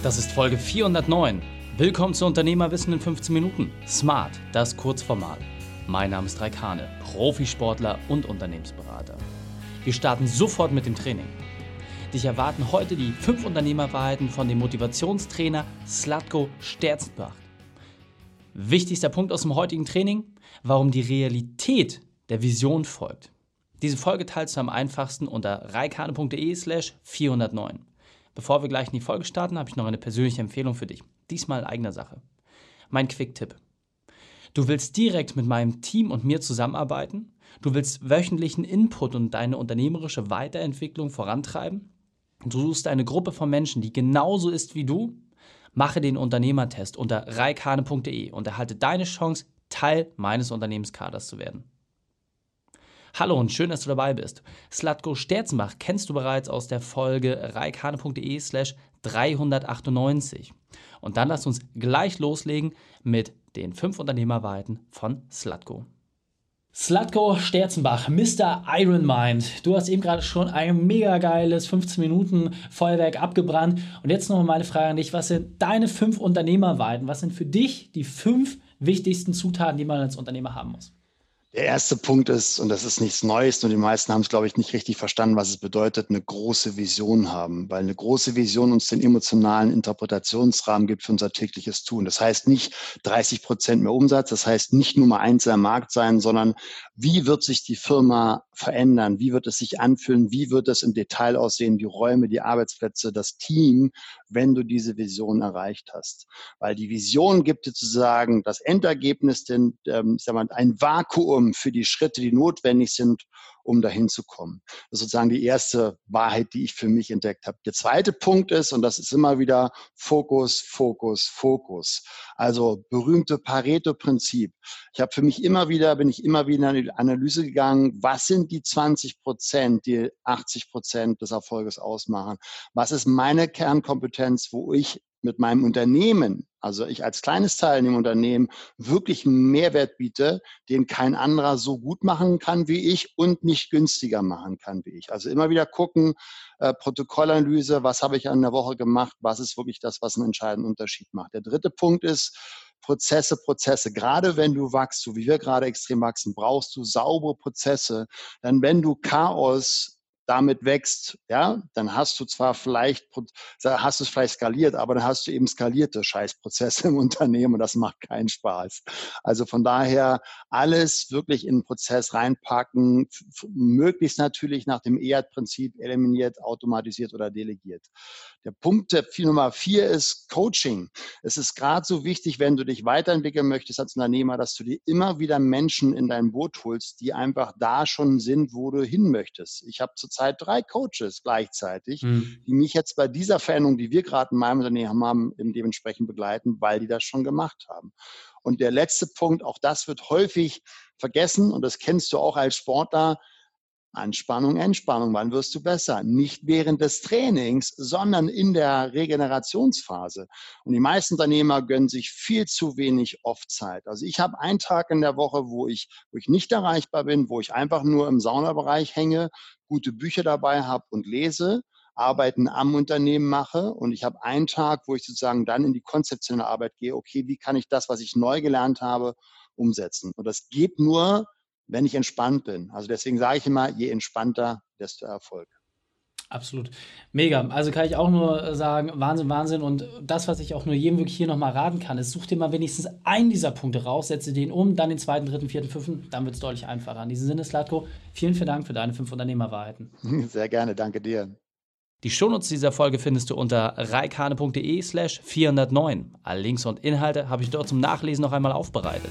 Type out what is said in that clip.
Das ist Folge 409. Willkommen zu Unternehmerwissen in 15 Minuten. Smart, das Kurzformat. Mein Name ist Raikane, Profisportler und Unternehmensberater. Wir starten sofort mit dem Training. Dich erwarten heute die 5 Unternehmerwahrheiten von dem Motivationstrainer Slatko Sterzenbach. Wichtigster Punkt aus dem heutigen Training, warum die Realität der Vision folgt. Diese Folge teilst du am einfachsten unter reikane.de slash 409. Bevor wir gleich in die Folge starten, habe ich noch eine persönliche Empfehlung für dich. Diesmal in eigener Sache. Mein Quick-Tipp. Du willst direkt mit meinem Team und mir zusammenarbeiten? Du willst wöchentlichen Input und deine unternehmerische Weiterentwicklung vorantreiben? Du suchst eine Gruppe von Menschen, die genauso ist wie du? Mache den Unternehmertest unter reikane.de und erhalte deine Chance, Teil meines Unternehmenskaders zu werden. Hallo und schön, dass du dabei bist. Slatko Sterzenbach kennst du bereits aus der Folge reikane.de slash 398. Und dann lass uns gleich loslegen mit den fünf Unternehmerweiten von Slatko. Slatko Sterzenbach, Mr. Iron Mind. Du hast eben gerade schon ein mega geiles 15 Minuten Feuerwerk abgebrannt. Und jetzt nochmal meine Frage an dich. Was sind deine fünf Unternehmerweiten? Was sind für dich die fünf wichtigsten Zutaten, die man als Unternehmer haben muss? Der erste Punkt ist, und das ist nichts Neues, und die meisten haben es, glaube ich, nicht richtig verstanden, was es bedeutet, eine große Vision haben, weil eine große Vision uns den emotionalen Interpretationsrahmen gibt für unser tägliches Tun. Das heißt nicht 30 Prozent mehr Umsatz, das heißt nicht Nummer eins am Markt sein, sondern wie wird sich die Firma verändern? Wie wird es sich anfühlen? Wie wird es im Detail aussehen? Die Räume, die Arbeitsplätze, das Team, wenn du diese Vision erreicht hast? Weil die Vision gibt dir sozusagen das Endergebnis, den, ähm, ich sag mal, ein Vakuum Minimum für die Schritte, die notwendig sind, um dahin zu kommen. Das ist sozusagen die erste Wahrheit, die ich für mich entdeckt habe. Der zweite Punkt ist, und das ist immer wieder Fokus, Fokus, Fokus. Also berühmte Pareto-Prinzip. Ich habe für mich immer wieder, bin ich immer wieder in die Analyse gegangen, was sind die 20 Prozent, die 80 Prozent des Erfolges ausmachen? Was ist meine Kernkompetenz, wo ich mit meinem Unternehmen, also ich als kleines Teilnehmerunternehmen, wirklich einen Mehrwert biete, den kein anderer so gut machen kann wie ich und nicht günstiger machen kann wie ich. Also immer wieder gucken, äh, Protokollanalyse, was habe ich an der Woche gemacht, was ist wirklich das, was einen entscheidenden Unterschied macht. Der dritte Punkt ist, Prozesse, Prozesse. Gerade wenn du wachst, so wie wir gerade extrem wachsen, brauchst du saubere Prozesse. Dann wenn du Chaos damit wächst, ja, dann hast du zwar vielleicht, hast du es vielleicht skaliert, aber dann hast du eben skalierte Scheißprozesse im Unternehmen und das macht keinen Spaß. Also von daher alles wirklich in den Prozess reinpacken, möglichst natürlich nach dem EAT-Prinzip eliminiert, automatisiert oder delegiert. Der Punkt der Nummer vier ist Coaching. Es ist gerade so wichtig, wenn du dich weiterentwickeln möchtest als Unternehmer, dass du dir immer wieder Menschen in dein Boot holst, die einfach da schon sind, wo du hin möchtest. Ich habe zurzeit drei Coaches gleichzeitig, mhm. die mich jetzt bei dieser Veränderung, die wir gerade in meinem Unternehmen haben, dementsprechend begleiten, weil die das schon gemacht haben. Und der letzte Punkt, auch das wird häufig vergessen und das kennst du auch als Sportler, Anspannung, Entspannung. Wann wirst du besser? Nicht während des Trainings, sondern in der Regenerationsphase. Und die meisten Unternehmer gönnen sich viel zu wenig Off-Zeit. Also ich habe einen Tag in der Woche, wo ich, wo ich nicht erreichbar bin, wo ich einfach nur im Saunabereich hänge, gute Bücher dabei habe und lese. Arbeiten am Unternehmen mache und ich habe einen Tag, wo ich sozusagen dann in die konzeptionelle Arbeit gehe, okay, wie kann ich das, was ich neu gelernt habe, umsetzen? Und das geht nur, wenn ich entspannt bin. Also deswegen sage ich immer, je entspannter, desto Erfolg. Absolut. Mega. Also kann ich auch nur sagen, Wahnsinn, Wahnsinn. Und das, was ich auch nur jedem wirklich hier nochmal raten kann, ist, such dir mal wenigstens einen dieser Punkte raus, setze den um, dann den zweiten, dritten, vierten, fünften, dann wird es deutlich einfacher. In diesem Sinne, Slatko, vielen, vielen Dank für deine fünf Unternehmerwahrheiten. Sehr gerne, danke dir. Die Shownotes dieser Folge findest du unter reikane.de slash 409. Alle Links und Inhalte habe ich dort zum Nachlesen noch einmal aufbereitet.